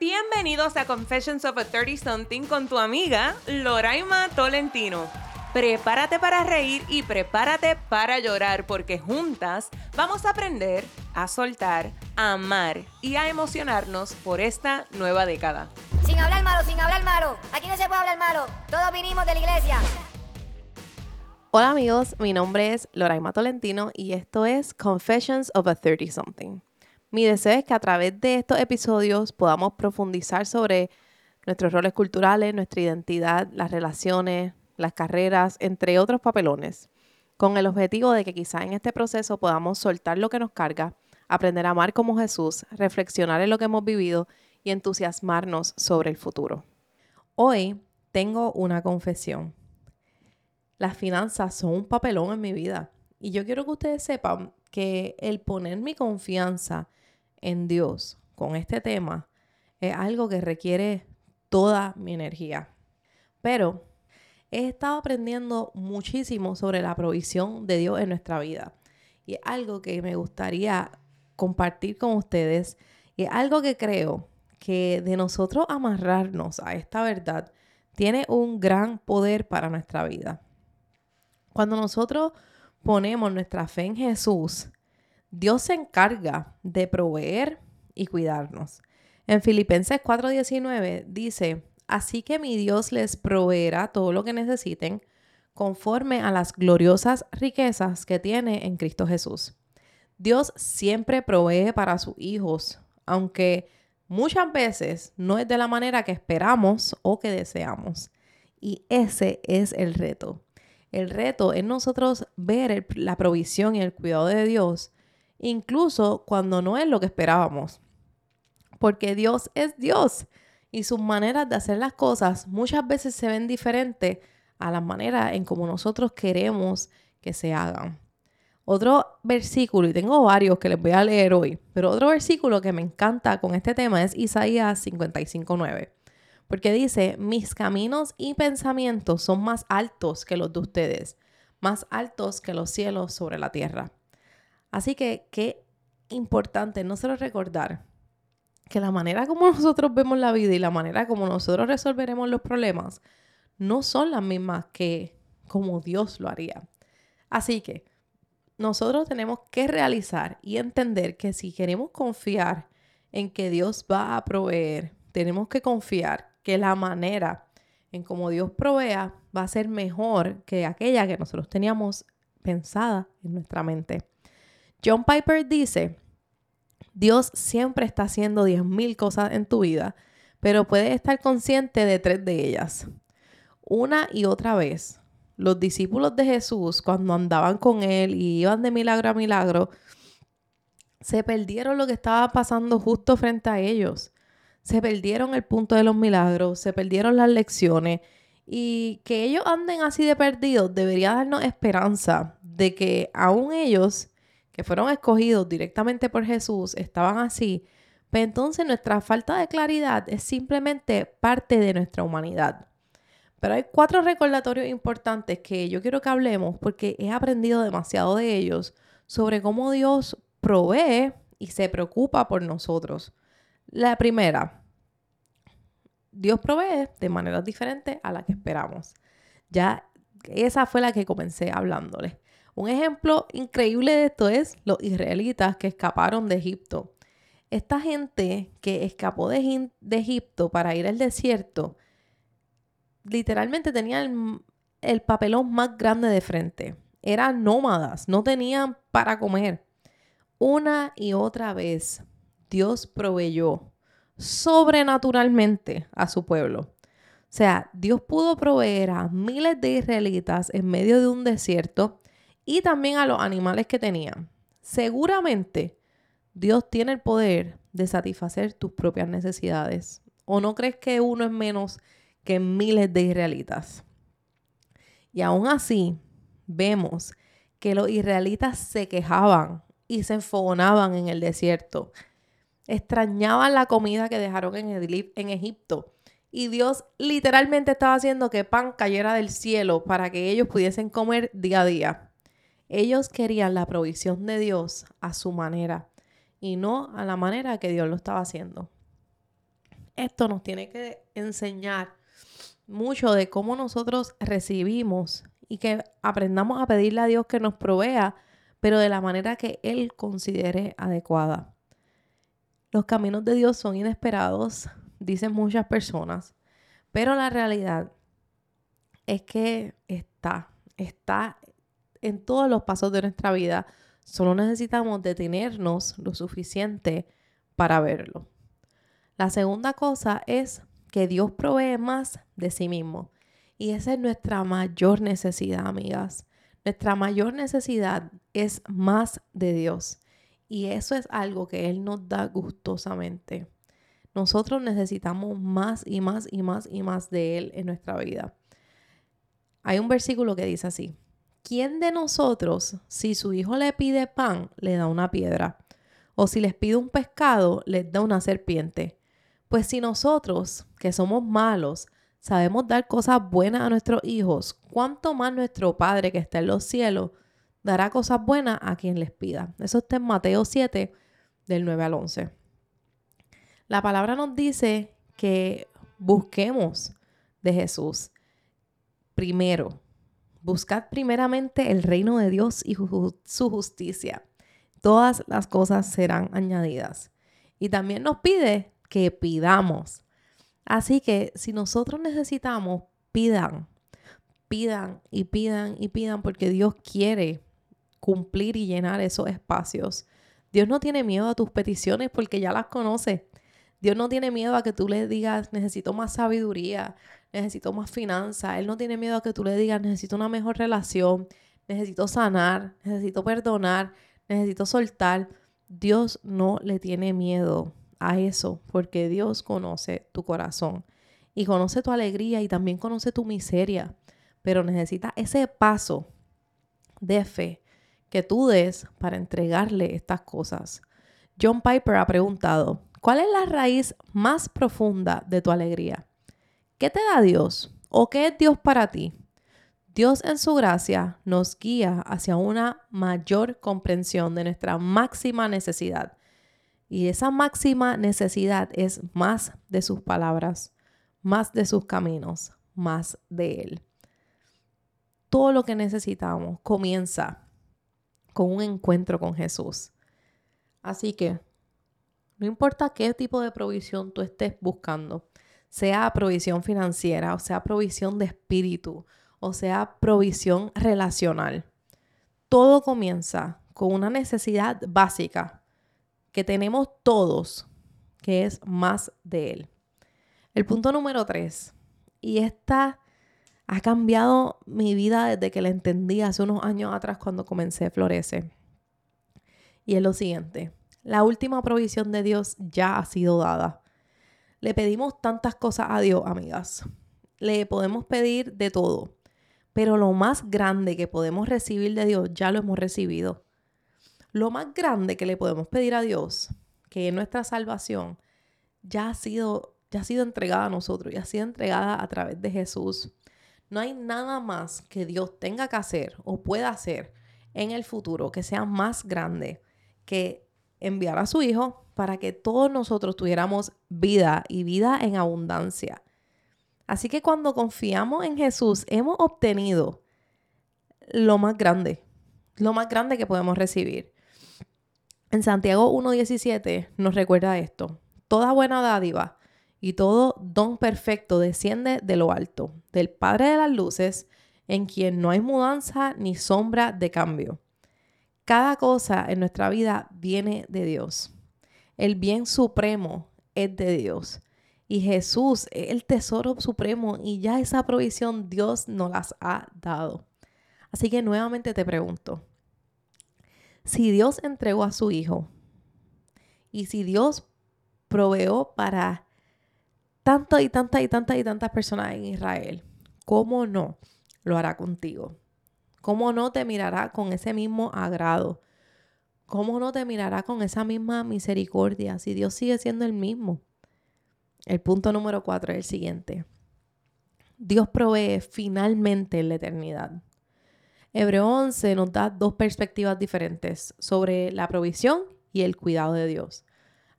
Bienvenidos a Confessions of a 30 Something con tu amiga Loraima Tolentino. Prepárate para reír y prepárate para llorar porque juntas vamos a aprender a soltar, a amar y a emocionarnos por esta nueva década. Sin hablar malo, sin hablar malo. Aquí no se puede hablar malo. Todos vinimos de la iglesia. Hola amigos, mi nombre es Loraima Tolentino y esto es Confessions of a 30 Something. Mi deseo es que a través de estos episodios podamos profundizar sobre nuestros roles culturales, nuestra identidad, las relaciones, las carreras, entre otros papelones, con el objetivo de que quizá en este proceso podamos soltar lo que nos carga, aprender a amar como Jesús, reflexionar en lo que hemos vivido y entusiasmarnos sobre el futuro. Hoy tengo una confesión. Las finanzas son un papelón en mi vida y yo quiero que ustedes sepan que el poner mi confianza en Dios con este tema es algo que requiere toda mi energía. Pero he estado aprendiendo muchísimo sobre la provisión de Dios en nuestra vida. Y es algo que me gustaría compartir con ustedes. Y es algo que creo que de nosotros amarrarnos a esta verdad tiene un gran poder para nuestra vida. Cuando nosotros ponemos nuestra fe en Jesús, Dios se encarga de proveer y cuidarnos. En Filipenses 4:19 dice, así que mi Dios les proveerá todo lo que necesiten conforme a las gloriosas riquezas que tiene en Cristo Jesús. Dios siempre provee para sus hijos, aunque muchas veces no es de la manera que esperamos o que deseamos. Y ese es el reto. El reto es nosotros ver la provisión y el cuidado de Dios incluso cuando no es lo que esperábamos. Porque Dios es Dios y sus maneras de hacer las cosas muchas veces se ven diferentes a las maneras en como nosotros queremos que se hagan. Otro versículo, y tengo varios que les voy a leer hoy, pero otro versículo que me encanta con este tema es Isaías 55.9, porque dice, mis caminos y pensamientos son más altos que los de ustedes, más altos que los cielos sobre la tierra. Así que qué importante no solo recordar que la manera como nosotros vemos la vida y la manera como nosotros resolveremos los problemas no son las mismas que como Dios lo haría. Así que nosotros tenemos que realizar y entender que si queremos confiar en que Dios va a proveer, tenemos que confiar que la manera en como Dios provea va a ser mejor que aquella que nosotros teníamos pensada en nuestra mente. John Piper dice, Dios siempre está haciendo 10.000 cosas en tu vida, pero puedes estar consciente de tres de ellas. Una y otra vez, los discípulos de Jesús, cuando andaban con Él y iban de milagro a milagro, se perdieron lo que estaba pasando justo frente a ellos. Se perdieron el punto de los milagros, se perdieron las lecciones y que ellos anden así de perdidos debería darnos esperanza de que aún ellos que fueron escogidos directamente por Jesús estaban así, pues entonces nuestra falta de claridad es simplemente parte de nuestra humanidad. Pero hay cuatro recordatorios importantes que yo quiero que hablemos porque he aprendido demasiado de ellos sobre cómo Dios provee y se preocupa por nosotros. La primera, Dios provee de maneras diferentes a las que esperamos. Ya esa fue la que comencé hablándoles. Un ejemplo increíble de esto es los israelitas que escaparon de Egipto. Esta gente que escapó de, Egipto para ir al desierto, literalmente tenía el, el papelón más grande de frente. Eran nómadas, no tenían para comer. Una y otra vez Dios proveyó sobrenaturalmente a su pueblo. O sea, Dios pudo proveer a miles de israelitas en medio de un desierto y también a los animales que tenían. Seguramente Dios tiene el poder de satisfacer tus propias necesidades. ¿O no crees que uno es menos que miles de israelitas? Y aún así, vemos que los israelitas se quejaban y se enfogonaban en el desierto. Extrañaban la comida que dejaron en, en Egipto. Y Dios literalmente estaba haciendo que pan cayera del cielo para que ellos pudiesen comer día a día. Ellos querían la provisión de Dios a su manera y no a la manera que Dios lo estaba haciendo. esto nos tiene que enseñar mucho de cómo nosotros recibimos y que aprendamos a pedirle a Dios que nos provea, pero de la manera que Él considere adecuada. Los caminos de Dios son inesperados, dicen muchas personas, pero la realidad es que está, está en todos los pasos de nuestra vida. Solo necesitamos detenernos lo suficiente para verlo. La segunda cosa es que Dios provee más de sí mismo. Y esa es nuestra mayor necesidad, amigas. Nuestra mayor necesidad es más de Dios. Y eso es algo que Él nos da gustosamente. Nosotros necesitamos más y más y más y más de Él en nuestra vida. Hay un versículo que dice así, ¿quién de nosotros, si su hijo le pide pan, le da una piedra? O si les pide un pescado, les da una serpiente. Pues si nosotros, que somos malos, sabemos dar cosas buenas a nuestros hijos, ¿cuánto más nuestro Padre que está en los cielos dará cosas buenas a quien les pida? Eso está en Mateo 7, del 9 al 11. La palabra nos dice que busquemos de Jesús primero. Buscad primeramente el reino de Dios y su justicia. Todas las cosas serán añadidas. Y también nos pide que pidamos. Así que si nosotros necesitamos, pidan, pidan y pidan y pidan porque Dios quiere cumplir y llenar esos espacios. Dios no tiene miedo a tus peticiones porque ya las conoce. Dios no tiene miedo a que tú le digas, necesito más sabiduría, necesito más finanzas. Él no tiene miedo a que tú le digas, necesito una mejor relación, necesito sanar, necesito perdonar, necesito soltar. Dios no le tiene miedo a eso porque Dios conoce tu corazón y conoce tu alegría y también conoce tu miseria. Pero necesita ese paso de fe que tú des para entregarle estas cosas. John Piper ha preguntado, ¿Cuál es la raíz más profunda de tu alegría? ¿Qué te da Dios? ¿O qué es Dios para ti? Dios en su gracia nos guía hacia una mayor comprensión de nuestra máxima necesidad. Y esa máxima necesidad es más de sus palabras, más de sus caminos, más de Él. Todo lo que necesitamos comienza con un encuentro con Jesús. Así que no importa qué tipo de provisión tú estés buscando, sea provisión financiera, o sea provisión de espíritu, o sea provisión relacional. Todo comienza con una necesidad básica que tenemos todos, que es más de Él. El punto número tres, y esta ha cambiado mi vida desde que la entendí hace unos años atrás cuando comencé Florece. Y es lo siguiente, la última provisión de Dios ya ha sido dada. Le pedimos tantas cosas a Dios, amigas. Le podemos pedir de todo. Pero lo más grande que podemos recibir de Dios ya lo hemos recibido. Lo más grande que le podemos pedir a Dios, que es nuestra salvación, ya ha sido, ya ha sido entregada a nosotros, ya ha sido entregada a través de Jesús. No hay nada más que Dios tenga que hacer o pueda hacer en el futuro que sea más grande que enviar a su Hijo para que todos nosotros tuviéramos vida y vida en abundancia. Así que cuando confiamos en Jesús, hemos obtenido lo más grande, lo más grande que podemos recibir. En Santiago 1.17 nos recuerda esto. Toda buena dádiva y todo don perfecto desciende de lo alto, del Padre de las Luces, en quien no hay mudanza ni sombra de cambio cada cosa en nuestra vida viene de Dios. El bien supremo es de Dios. Y Jesús es el tesoro supremo y ya esa provisión Dios nos las ha dado. Así que nuevamente te pregunto, si Dios entregó a su Hijo y si Dios proveó para tantas y tantas y tantas y tantas personas en Israel, ¿cómo no lo hará contigo? ¿Cómo no te mirará con ese mismo agrado? ¿Cómo no te mirará con esa misma misericordia si Dios sigue siendo el mismo? El punto número cuatro es el siguiente. Dios provee finalmente en la eternidad. Hebreo 11 nos da dos perspectivas diferentes sobre la provisión y el cuidado de Dios.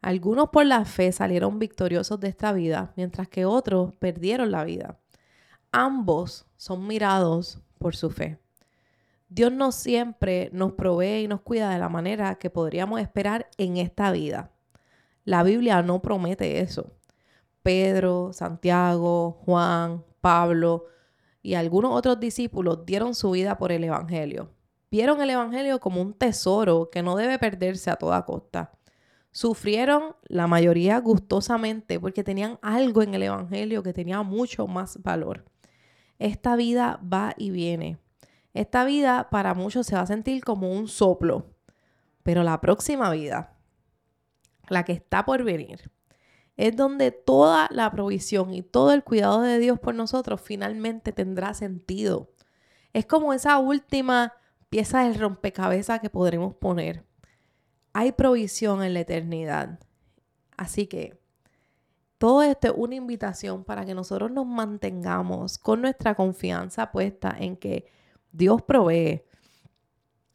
Algunos por la fe salieron victoriosos de esta vida, mientras que otros perdieron la vida. Ambos son mirados por su fe. Dios no siempre nos provee y nos cuida de la manera que podríamos esperar en esta vida. La Biblia no promete eso. Pedro, Santiago, Juan, Pablo y algunos otros discípulos dieron su vida por el Evangelio. Vieron el Evangelio como un tesoro que no debe perderse a toda costa. Sufrieron la mayoría gustosamente porque tenían algo en el Evangelio que tenía mucho más valor. Esta vida va y viene. Esta vida para muchos se va a sentir como un soplo, pero la próxima vida, la que está por venir, es donde toda la provisión y todo el cuidado de Dios por nosotros finalmente tendrá sentido. Es como esa última pieza del rompecabezas que podremos poner. Hay provisión en la eternidad. Así que todo esto es una invitación para que nosotros nos mantengamos con nuestra confianza puesta en que Dios provee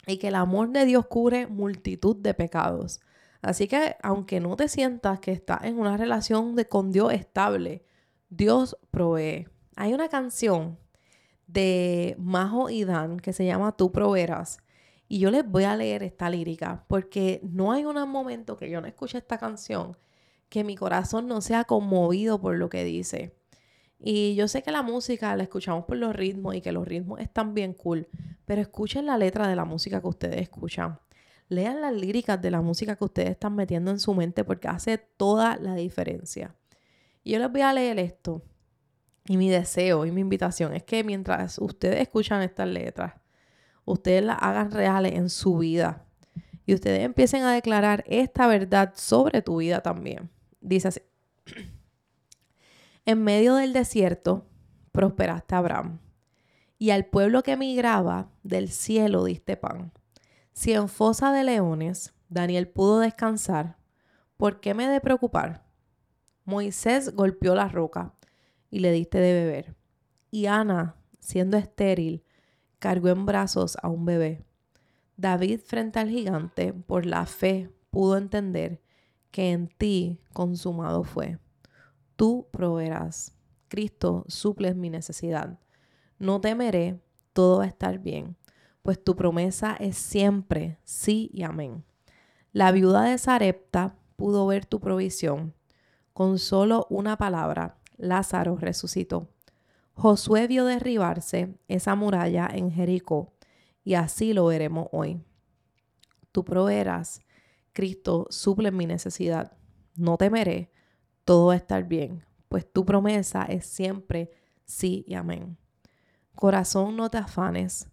y que el amor de Dios cubre multitud de pecados. Así que aunque no te sientas que estás en una relación de, con Dios estable, Dios provee. Hay una canción de Majo y Dan que se llama Tú proveerás. Y yo les voy a leer esta lírica porque no hay un momento que yo no escuche esta canción que mi corazón no sea conmovido por lo que dice. Y yo sé que la música la escuchamos por los ritmos y que los ritmos están bien cool, pero escuchen la letra de la música que ustedes escuchan lean las líricas de la música que ustedes están metiendo en su mente porque hace toda la diferencia. Yo les voy a leer esto. Y mi deseo y mi invitación es que mientras ustedes escuchan estas letras, ustedes las hagan reales en su vida. Y ustedes empiecen a declarar esta verdad sobre tu vida también. Dice así. En medio del desierto prosperaste a Abraham, y al pueblo que migraba del cielo diste pan. Si en fosa de leones Daniel pudo descansar, ¿por qué me he de preocupar? Moisés golpeó la roca y le diste de beber. Y Ana, siendo estéril, cargó en brazos a un bebé. David frente al gigante, por la fe, pudo entender que en ti consumado fue. Tú proveerás. Cristo suples mi necesidad. No temeré, todo va a estar bien pues tu promesa es siempre sí y amén. La viuda de Sarepta pudo ver tu provisión. Con solo una palabra, Lázaro resucitó. Josué vio derribarse esa muralla en Jericó, y así lo veremos hoy. Tú proveerás, Cristo suple mi necesidad. No temeré, todo va a estar bien, pues tu promesa es siempre sí y amén. Corazón, no te afanes,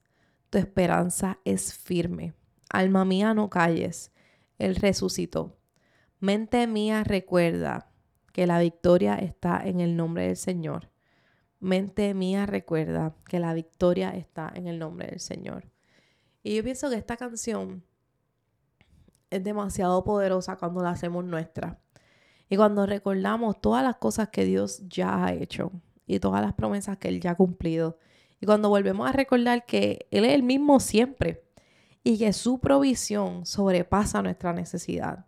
tu esperanza es firme. Alma mía, no calles. Él resucitó. Mente mía, recuerda que la victoria está en el nombre del Señor. Mente mía, recuerda que la victoria está en el nombre del Señor. Y yo pienso que esta canción es demasiado poderosa cuando la hacemos nuestra. Y cuando recordamos todas las cosas que Dios ya ha hecho y todas las promesas que Él ya ha cumplido y cuando volvemos a recordar que Él es el mismo siempre y que su provisión sobrepasa nuestra necesidad.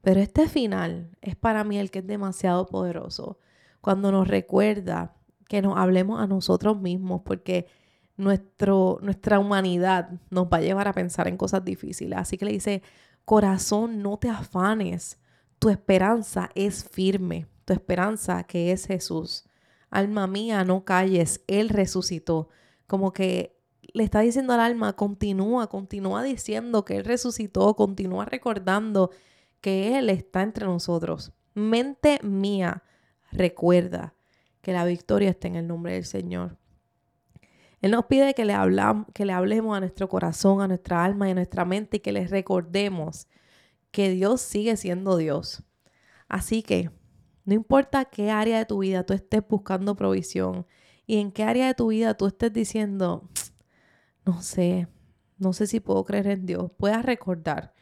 Pero este final es para mí el que es demasiado poderoso. Cuando nos recuerda que nos hablemos a nosotros mismos, porque nuestro, nuestra humanidad nos va a llevar a pensar en cosas difíciles. Así que le dice, corazón, no te afanes. Tu esperanza es firme. Tu esperanza que es Jesús alma mía, no calles, Él resucitó. Como que le está diciendo al alma, continúa, continúa diciendo que Él resucitó, continúa recordando que Él está entre nosotros. Mente mía, recuerda que la victoria está en el nombre del Señor. Él nos pide que le, hablamos, que le hablemos a nuestro corazón, a nuestra alma y a nuestra mente y que les recordemos que Dios sigue siendo Dios. Así que no importa qué área de tu vida tú estés buscando provisión y en qué área de tu vida tú estés diciendo, no sé, no sé si puedo creer en Dios, puedas recordar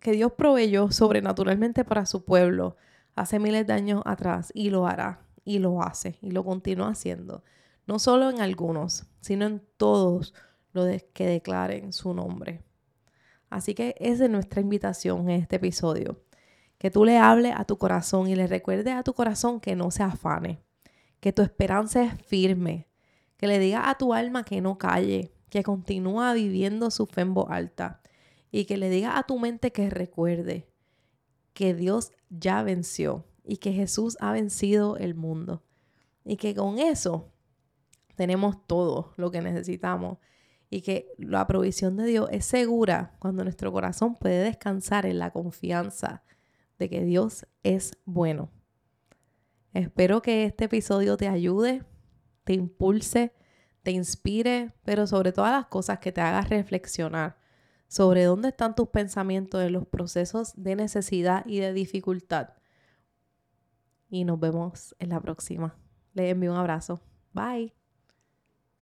que Dios proveyó sobrenaturalmente para su pueblo hace miles de años atrás y lo hará y lo hace y lo continúa haciendo. No solo en algunos, sino en todos los que declaren su nombre. Así que esa es nuestra invitación en este episodio Que tú le hables a tu corazón y le recuerdes a tu corazón que no se afane, que tu esperanza es firme, que le digas a tu alma que no calle, que continúa viviendo su fe alta y que le digas a tu mente que recuerde que Dios ya venció y que Jesús ha vencido el mundo y que con eso tenemos todo lo que necesitamos y que la provisión de Dios es segura cuando nuestro corazón puede descansar en la confianza de que Dios es bueno. Espero que este episodio te ayude, te impulse, te inspire, pero sobre todas las cosas que te haga reflexionar sobre dónde están tus pensamientos en los procesos de necesidad y de dificultad. Y nos vemos en la próxima. Les envío un abrazo. Bye.